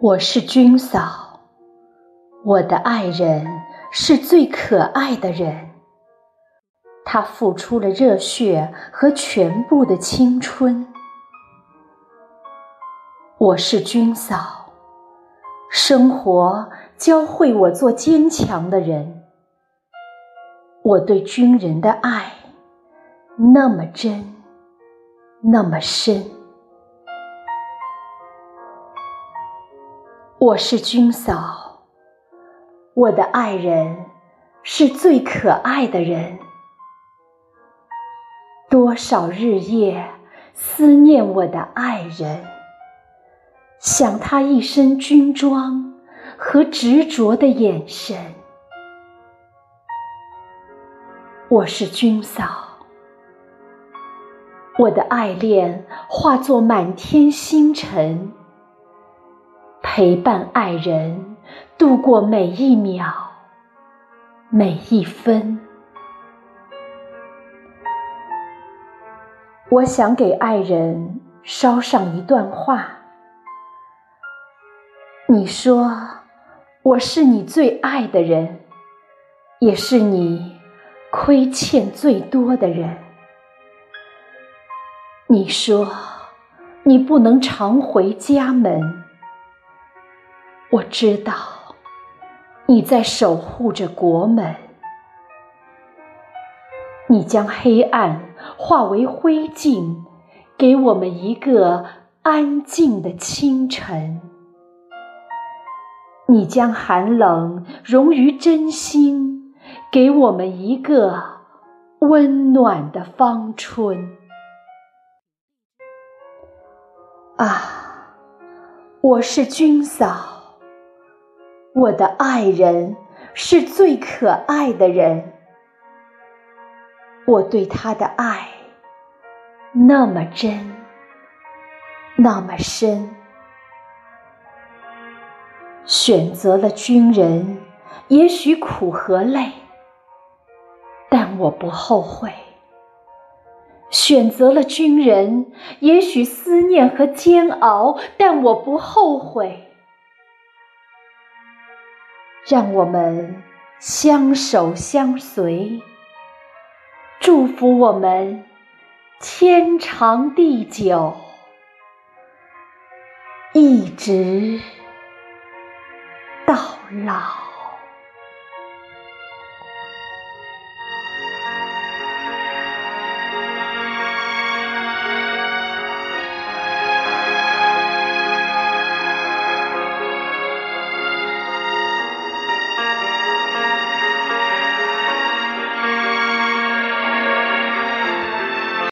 我是军嫂，我的爱人是最可爱的人，他付出了热血和全部的青春。我是军嫂，生活教会我做坚强的人，我对军人的爱那么真，那么深。我是军嫂，我的爱人是最可爱的人。多少日夜思念我的爱人，想他一身军装和执着的眼神。我是军嫂，我的爱恋化作满天星辰。陪伴爱人度过每一秒、每一分。我想给爱人捎上一段话。你说我是你最爱的人，也是你亏欠最多的人。你说你不能常回家门。我知道你在守护着国门，你将黑暗化为灰烬，给我们一个安静的清晨；你将寒冷融于真心，给我们一个温暖的芳春。啊，我是军嫂。我的爱人是最可爱的人，我对他的爱那么真，那么深。选择了军人，也许苦和累，但我不后悔；选择了军人，也许思念和煎熬，但我不后悔。让我们相守相随，祝福我们天长地久，一直到老。